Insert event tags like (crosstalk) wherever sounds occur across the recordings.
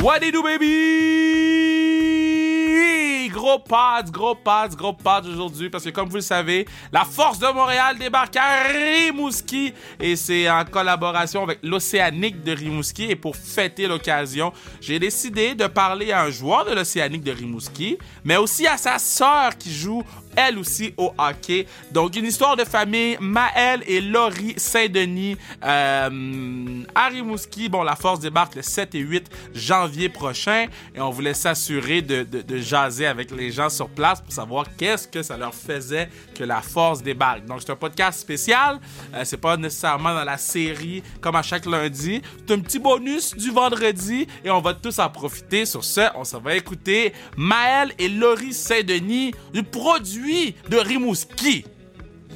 What do baby? Gros pads, gros pads, gros pads aujourd'hui parce que comme vous le savez, la Force de Montréal débarque à Rimouski et c'est en collaboration avec l'Océanique de Rimouski et pour fêter l'occasion, j'ai décidé de parler à un joueur de l'Océanique de Rimouski, mais aussi à sa sœur qui joue elle aussi au hockey. Donc, une histoire de famille, Maëlle et Laurie Saint-Denis euh, à Rimouski. Bon, la force débarque le 7 et 8 janvier prochain et on voulait s'assurer de, de, de, jaser avec les gens sur place pour savoir qu'est-ce que ça leur faisait que la force débarque. Donc, c'est un podcast spécial. Euh, c'est pas nécessairement dans la série comme à chaque lundi. C'est un petit bonus du vendredi et on va tous en profiter. Sur ce, on s'en va écouter Maëlle et Laurie Saint-Denis du produit de Rimouski.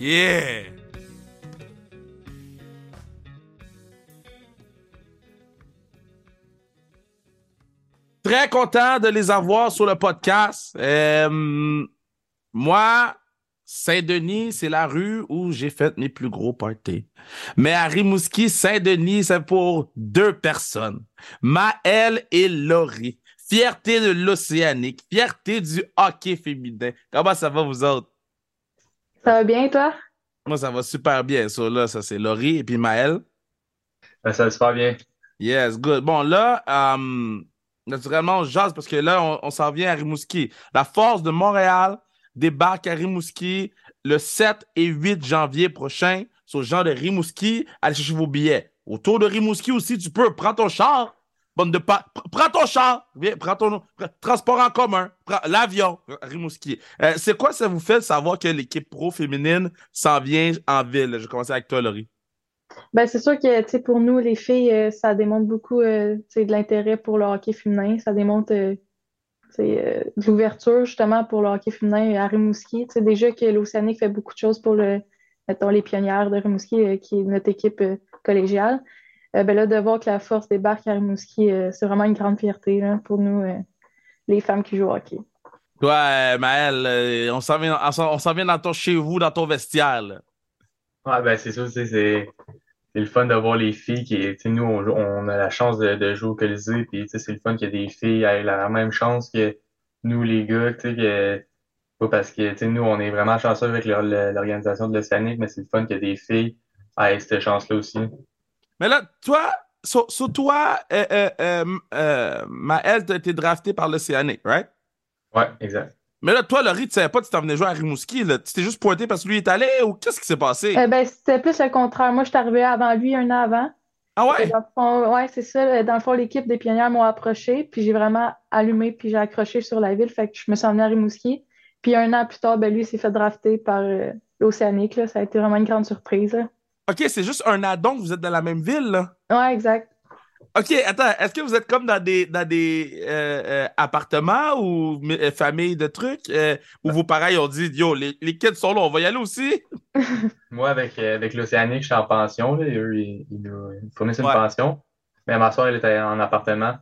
Yeah! Très content de les avoir sur le podcast. Euh, moi, Saint-Denis, c'est la rue où j'ai fait mes plus gros parties. Mais à Rimouski, Saint-Denis, c'est pour deux personnes. Maëlle et Laurie. Fierté de l'Océanique, fierté du hockey féminin. Comment ça va, vous autres? Ça va bien, toi? Moi, ça va super bien. Ça, là, ça c'est Laurie et puis Maëlle. ça va super bien. Yes, good. Bon, là, um, naturellement, on jase parce que là, on, s'en vient à Rimouski. La Force de Montréal débarque à Rimouski le 7 et 8 janvier prochain. Sur genre de Rimouski, allez chercher vos billets. Autour de Rimouski aussi, tu peux prendre ton char, Bande de pas. Prends ton char, viens, prends ton transport en commun, l'avion, Rimouski. Euh, c'est quoi ça vous fait de savoir que l'équipe pro féminine s'en vient en ville? Je vais commencer avec toi, Laurie. Ben, c'est sûr que tu pour nous, les filles, euh, ça démontre beaucoup euh, de l'intérêt pour le hockey féminin. Ça démontre de l'ouverture justement pour le hockey féminin à Rimouski. sais déjà que l'Océanique fait beaucoup de choses pour le, mettons, les pionnières de Rimouski, qui est notre équipe collégiale. Euh, ben là, de voir que la force débarque à Rimouski, euh, c'est vraiment une grande fierté pour nous, euh, les femmes qui jouent au hockey. Toi, Maëlle, on s'en vient, vient dans ton chez vous, dans ton vestiaire. Là. Ouais, ben c'est sûr, c'est le fun de voir les filles qui, nous, on, a la chance de, jouer au Colisée, puis c'est le fun qu'il y ait des filles aient la même chance que nous, les gars, tu sais, pas parce que, nous, on est vraiment chanceux avec l'organisation de l'Océanique, mais c'est le fun qu'il y ait des filles aient cette chance-là aussi. Mais là, toi, sur, toi, euh, euh, euh, euh Maël, tu as été drafté par l'Océanique, right? Ouais, exact. Mais là, toi, Laurie, tu savais pas que tu t'en venais jouer à Rimouski. Là. Tu t'es juste pointé parce que lui est allé ou qu'est-ce qui s'est passé? ben, c'était plus le contraire. Moi, je suis arrivé avant lui un an avant. Ah ouais? ouais, c'est ça. Dans le fond, l'équipe des pionnières m'ont approché, puis j'ai vraiment allumé, puis j'ai accroché sur la ville. Fait que je me suis emmené à Rimouski. Puis un an plus tard, ben, lui s'est fait drafter par l'Océanique. Ça a été vraiment une grande surprise. OK, c'est juste un addon, vous êtes dans la même ville, là? Ouais, exact. OK, attends, est-ce que vous êtes comme dans des, dans des euh, euh, appartements ou euh, familles de trucs où vos parents ont dit Yo, les, les, kids sont là, on va y aller aussi? (laughs) Moi, avec, avec l'Océanique, je suis en pension. Là, eux, ils, nous fournissent une pension. Mais ma soeur, elle était en appartement.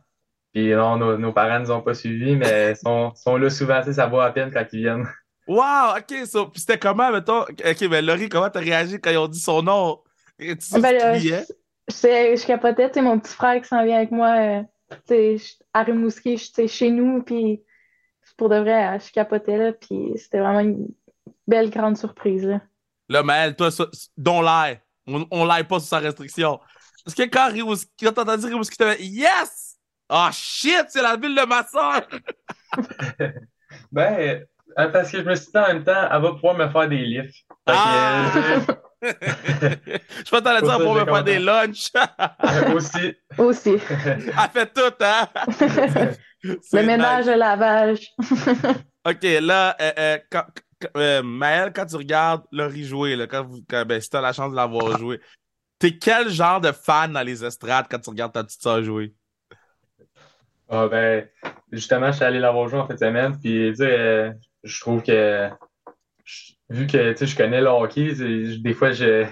Puis non, nos, nos parents ne nous ont pas suivis, mais (laughs) sont, sont là souvent, ça vaut à peine quand ils viennent. Wow, ok, so, puis c'était comment, mettons, ok, mais Laurie, comment t'as réagi quand ils ont dit son nom? Tu ben, je, je capotais, tu sais, mon petit frère qui s'en vient avec moi, euh, tu sais, à Rimouski, tu chez nous, puis pour de vrai, je capotais, là, puis c'était vraiment une belle grande surprise, là. Là, Maël, toi, dont l'air, on, on l'air pas sous sa restriction. Parce que quand Rimouski, quand t'as entendu Rimouski, t'as fait Yes! Oh shit, c'est la ville de ma soeur! (laughs) ben, ah, parce que je me suis dit en même temps, elle va pouvoir me faire des livres. Ah! Je peux t'en dire pour me faire des lunchs. (laughs) Aussi. Aussi. Elle fait tout, hein? (laughs) Le ménage, le lavage. (laughs) OK, là, euh, euh, quand, euh, Maëlle, quand tu regardes Laurie jouer, là, quand, ben, si tu as la chance de l'avoir joué, t'es quel genre de fan dans les estrades quand tu regardes ta petite soeur jouer? Ah, ben, justement, je suis allé l'avoir joué en fin de semaine, puis, tu sais, je trouve que vu que je connais le hockey, des fois je,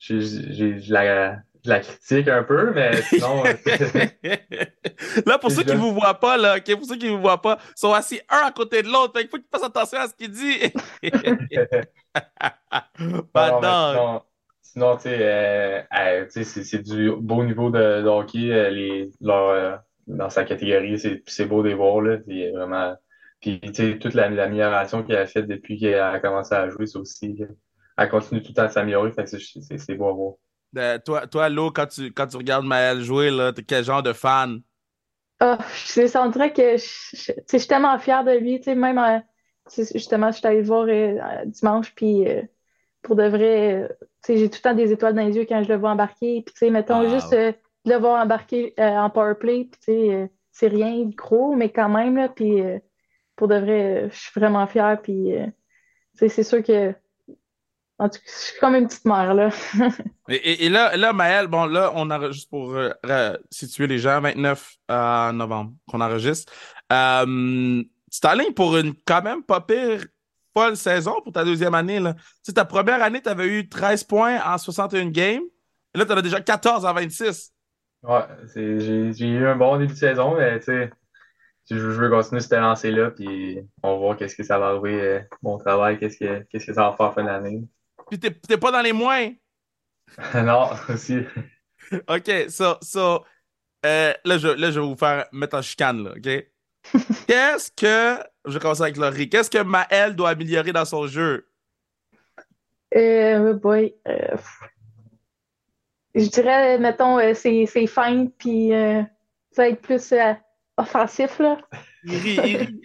je, la, la, critique un peu, mais sinon. (laughs) là, pour ceux qui ne vous voient pas, là, pour ceux qui ne vous voient pas, ils sont assis un à côté de l'autre. Il faut qu'ils fassent attention à ce qu'il dit. (laughs) (laughs) sinon, sinon tu sais, euh, euh, c'est du beau niveau de, hockey. Euh, les, leur, dans sa catégorie. C'est beau de les voir, là. Puis vraiment. Puis, tu sais, toute l'amélioration qu'elle a faite depuis qu'elle a commencé à jouer, c'est aussi. Elle continue tout le temps à s'améliorer. Fait que c'est beau à voir. Euh, toi, toi, Lo, quand tu, quand tu regardes Maël jouer, là, t'es quel genre de fan? Oh, je dirais que je, je, suis tellement fière de lui. Tu sais, même, euh, justement, je suis allée le voir euh, dimanche, puis pour de vrai, tu sais, j'ai tout le temps des étoiles dans les yeux quand je le vois embarquer. Puis, tu sais, mettons juste de le voir embarquer en powerplay, puis, tu sais, c'est rien de gros, mais quand même, là, puis pour de vrai, je suis vraiment fière, puis, sais, c'est sûr que en tout cas, je suis comme une petite mère, là. (laughs) et, et, là, là, Maëlle, bon, là, on enregistre pour euh, situer les gens, 29 euh, novembre qu'on enregistre. Euh, tu t'alignes pour une quand même pas pire folle saison pour ta deuxième année, là. Tu sais, ta première année, tu avais eu 13 points en 61 games. Et là, tu as déjà 14 en 26. Ouais, j'ai eu un bon début de saison, mais tu sais, je, veux continuer cette lancée-là, puis on va voir qu'est-ce que ça va arriver, euh, mon travail, qu'est-ce que, qu'est-ce que ça va faire fin d'année. Puis t'es pas dans les moins? (laughs) non, aussi. OK, so, so euh, là, je, là, je vais vous faire mettre en chicane, là, OK? (laughs) Qu'est-ce que. Je vais commencer avec Laurie. Qu'est-ce que Maëlle doit améliorer dans son jeu? Euh, boy. Euh, je dirais, mettons, euh, c'est, c'est fin, puis ça va être plus offensif, là. (laughs) Il rit, il rit.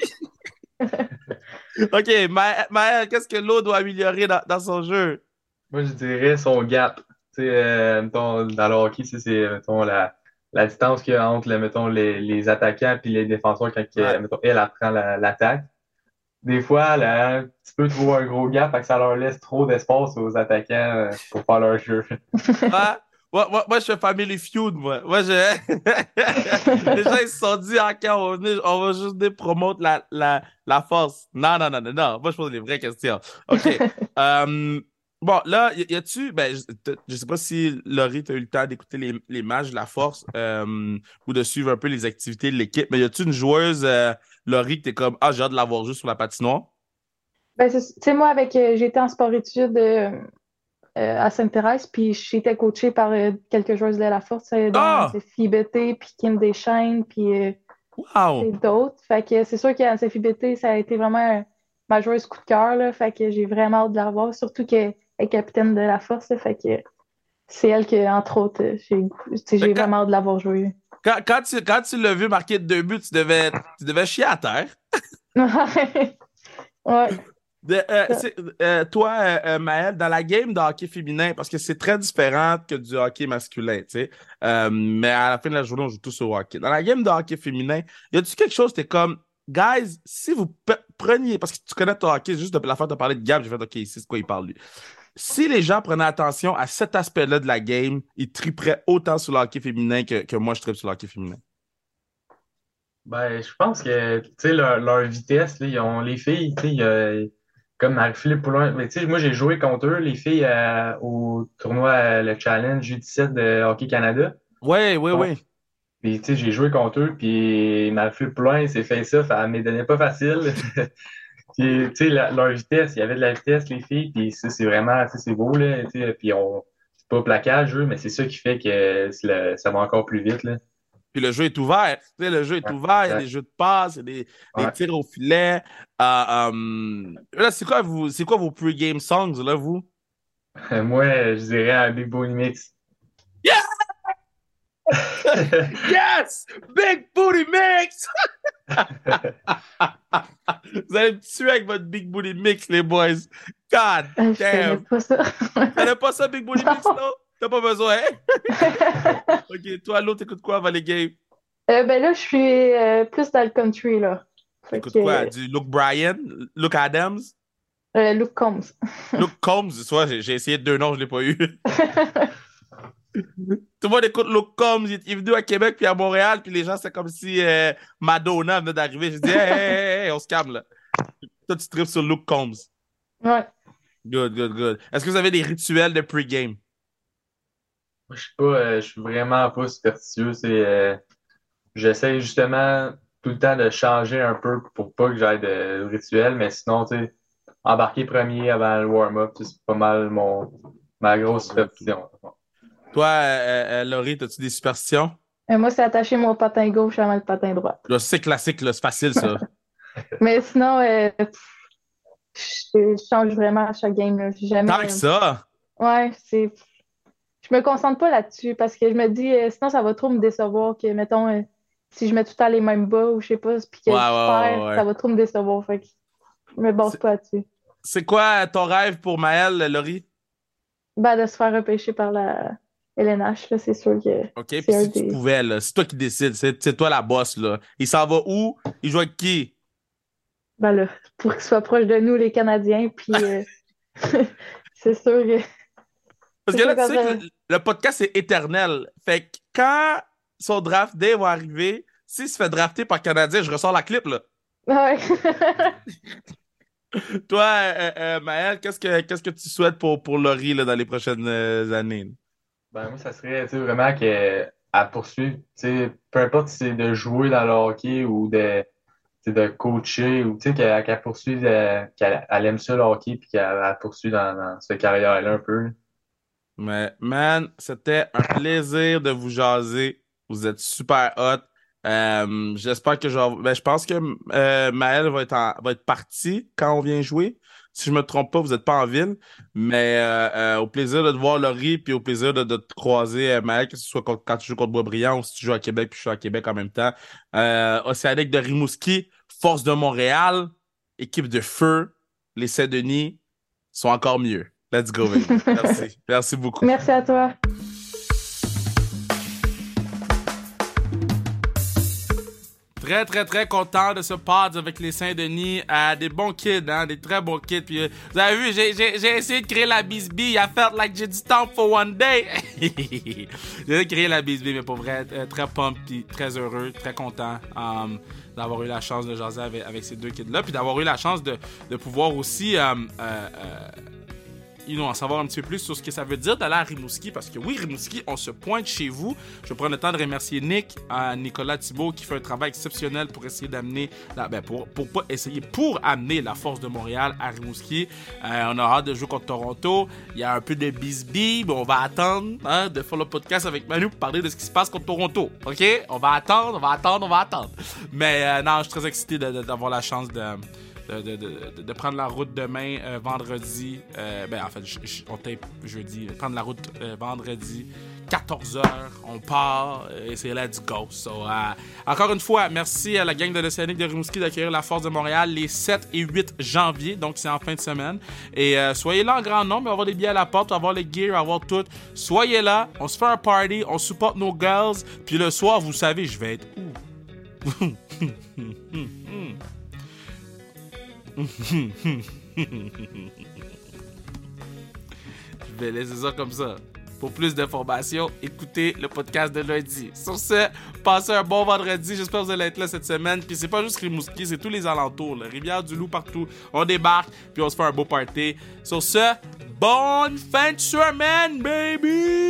(laughs) OK, Maël, qu'est-ce que l'eau doit améliorer dans, dans, son jeu? Moi, je dirais son gap. Tu sais, euh, mettons, dans le hockey, c'est la, la distance qu'il y a entre mettons, les, les attaquants et les défenseurs quand mettons, elle apprend l'attaque. Des fois, là, tu peux trouver un gros gap, que ça leur laisse trop d'espace aux attaquants euh, pour faire leur jeu. (laughs) Moi, moi, moi, je fais Family Feud, moi. Moi, je... (laughs) Les gens, ils se sont dit, OK, on va, on va juste promouvoir la, la, la force. Non, non, non, non, non. Moi, je pose les vraies questions. OK. um, (laughs) bon, là, y, a-tu... Ben, je, je sais pas si Laurie, tu as eu le temps d'écouter les, les matchs de la force um, ou de suivre un peu les activités de l'équipe, mais y a-tu une joueuse, euh, Laurie, que t'es comme, ah, j'ai hâte de l'avoir juste sur la patinoire? Ben, tu sais, moi, avec, euh, j'étais en sport-études euh, euh, à Sainte-Thérèse, puis j'étais coachée par euh, quelques joueuses de la force, euh, dont ah! BT, puis Kim Deschaines, puis d'autres. Fait que c'est sûr qu'à BT, ça a été vraiment ma joueuse coup de cœur, là, fait que j'ai vraiment hâte de la revoir, surtout qu'elle est capitaine de la force, fait que c'est elle que, entre autres, j'ai vraiment hâte de l'avoir jouée. Quand, quand, tu, quand tu l'as vu marquer deux buts, tu devais, tu devais chier à terre. (laughs) ouais. Euh, euh, toi, euh, Maël, dans la game de hockey féminin, parce que c'est très différent que du hockey masculin, tu sais, mais à la fin de la journée, on joue tous au hockey. Dans la game de hockey féminin, y a-tu quelque chose, t'es comme, guys, si vous preniez, parce que tu connais ton hockey, juste depuis la fin de parler de Gab, j'ai fait, OK, c'est quoi il parle, lui. Si les gens prenaient attention à cet aspect-là de la game, ils triperaient autant sur le hockey féminin que, moi, je tripe sur le hockey féminin. Ben, je pense que, tu sais, leur, vitesse, ils ont, les filles, tu sais, comme Marie-Philippe Poulin. Mais tu sais, moi, j'ai joué contre eux, les filles, euh, au tournoi, euh, le Challenge U17 de Hockey Canada. Oui, oui, oui. Puis, tu sais, j'ai joué contre eux, puis Marie-Philippe Poulin s'est fait ça, ça ne me donnait pas facile. (laughs) (laughs) puis, tu sais, leur vitesse, il y avait de la vitesse, les filles, puis ça, c'est vraiment, c'est beau, là, puis on, c'est pas plaquage, eux, mais c'est ça qui fait que ça va encore plus vite, là. Puis le jeu est ouvert. Tu sais, le jeu est ouvert, il y a des jeux de passe, il y a des, tirs au filet. Euh, um, là, c'est quoi, vous, c'est quoi vos pre-game songs, là, vous? Moi, je dirais un Big Booty Mix. Yeah! (laughs) yes! Big Booty Mix! (laughs) vous allez me tuer avec votre Big Booty Mix, les boys. God euh, damn! Je pas ça. T'as pas ça, Big Booty Mix, (laughs) non? T'as pas besoin, hein? (laughs) ok, toi, l'autre, écoute quoi, Valley Game? Euh, ben là, je suis euh, plus dans le country, là. Écoute quoi? Du Luke Bryan? Luke Adams? Euh, Luke Combs. (laughs) Luke Combs, soit j'ai essayé deux noms, je l'ai pas eu. (laughs) Tout le monde écoute Luke Combs, il est venu à Québec puis à Montréal, puis les gens, c'est comme si euh, Madonna venait d'arriver. J'ai dit, hey, hey, on se calme là. Toi, tu tripes sur Luke Combs. Ouais. Good, good, good. Est-ce que vous avez des rituels de pre-game? Moi, je suis pas, euh, je suis vraiment pas superstitieux. C'est, euh, j'essaie justement tout le temps de changer un peu pour pas que j'aille de rituel, mais sinon, tu sais, embarquer premier avant le warm-up, c'est pas mal mon, ma grosse superstition. Toi, euh, Laurie, as-tu des superstitions? Euh, moi, c'est attacher mon patin gauche à le patin droit. Là, c'est classique, là, c'est facile, ça. (laughs) Mais sinon, euh, pff, je, je change vraiment à chaque game. Là. J'ai Jamais, Tant que ça? Ouais, c'est. Je me concentre pas là-dessus parce que je me dis, euh, sinon, ça va trop me décevoir que, mettons, euh, si je mets tout le temps les mêmes bas ou je sais pas, puis que je perds, ouais, ça va trop me décevoir. Fait que je me base pas là-dessus. C'est quoi ton rêve pour Maël, Laurie? Ben, de se faire repêcher par la LNH, là, c'est sûr que. OK, puis si tu pouvais, là, c'est toi qui décides, c'est toi la boss, là. Il s'en va où? Il joue avec qui? Ben là, pour qu'ils soient proches de nous, les Canadiens, puis euh, (laughs) (laughs) c'est sûr que. Parce que là, tu sais que le, podcast est éternel. Fait que quand son draft day va arriver, s'il se fait drafter par Canadien, je ressors la clip, là. Ouais. (laughs) Toi, euh, euh, Maël, qu'est-ce que qu'est-ce que tu souhaites pour, pour Laurie là, dans les prochaines euh, années? là? Ben, moi, ça serait, vraiment qu'elle poursuive, tu sais, peu importe si c'est de jouer dans le hockey ou de, de coacher ou, tu sais, qu'elle qu'elle poursuive, euh, qu'elle elle aime ça le hockey puis qu'elle elle poursuive dans, dans cette carrière-là un peu. Mais, man, c'était un plaisir de vous jaser. Vous êtes super hot. Euh, j'espère que je ben, je pense que euh, Maël va être, parti quand on vient jouer. Si je me trompe pas, vous n'êtes pas en ville. Mais euh, euh, au plaisir de te voir Laurie, puis au plaisir de, te croiser, Maël, que ce soit quand tu joues contre Boisbriand ou si tu joues à Québec, puis je suis à Québec en même temps. Océanique de Rimouski, Force de Montréal, équipe de feu, les Saint-Denis sont encore mieux. Let's go, baby. (laughs) Merci. Merci beaucoup. Merci à toi. Très, très, très content de ce pod avec les Saint-Denis. Euh, des bons kids, hein, des très bons kids. Puis, euh, vous avez vu, j'ai, essayé de créer la bisbee. Il a fait like j'ai du temps for one day. (laughs) j'ai essayé de créer la bisbee, mais pour vrai, euh, très pump, puis très heureux, très content um, d'avoir eu la chance de jaser avec, avec ces deux kids-là. Puis d'avoir eu la chance de, de pouvoir aussi. euh, euh, euh, you know, en savoir un petit peu plus sur ce que ça veut dire d'aller à Rimouski. Parce que oui, Rimouski, on se pointe chez vous. Je prends le temps de remercier Nick, Nicolas Thibault, qui fait un travail exceptionnel pour essayer d'amener, ben pour, pas essayer, pour amener la force de Montréal à Rimouski. Euh, on a hâte de jouer contre Toronto. Il y a un peu de bisbee, mais on va attendre hein, de faire le podcast avec Manu pour parler de ce qui se passe contre Toronto. OK? On va attendre, on va attendre, on va attendre. Mais euh, non, je suis très excité d'avoir la chance de de, prendre la route demain, euh, vendredi. euh, ben, en fait, on tape jeudi. Prendre la route euh, vendredi, 14h. On part et c'est let's go. So, euh, encore une fois, merci à la gang de l'Océanique de Rimouski d'accueillir la Force de Montréal les 7 et 8 janvier. Donc, c'est en fin de semaine. Et soyez là en grand nombre. Avoir des billets à la porte, avoir les va avoir tout. Soyez là. On se fait un party. On supporte nos girls. Puis le soir, vous savez, je vais être où? (laughs) Je vais laisser ça comme ça. Pour plus d'informations, écoutez le podcast de lundi. Sur ce, passez un bon vendredi. J'espère que vous allez être là cette semaine. Puis c'est pas juste Rimouski, c'est tous les alentours. La rivière du Loup partout. On débarque, puis on se fait un beau party. Sur ce, bonne fin de baby!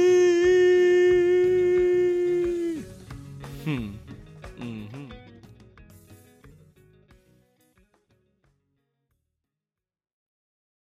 Hmm.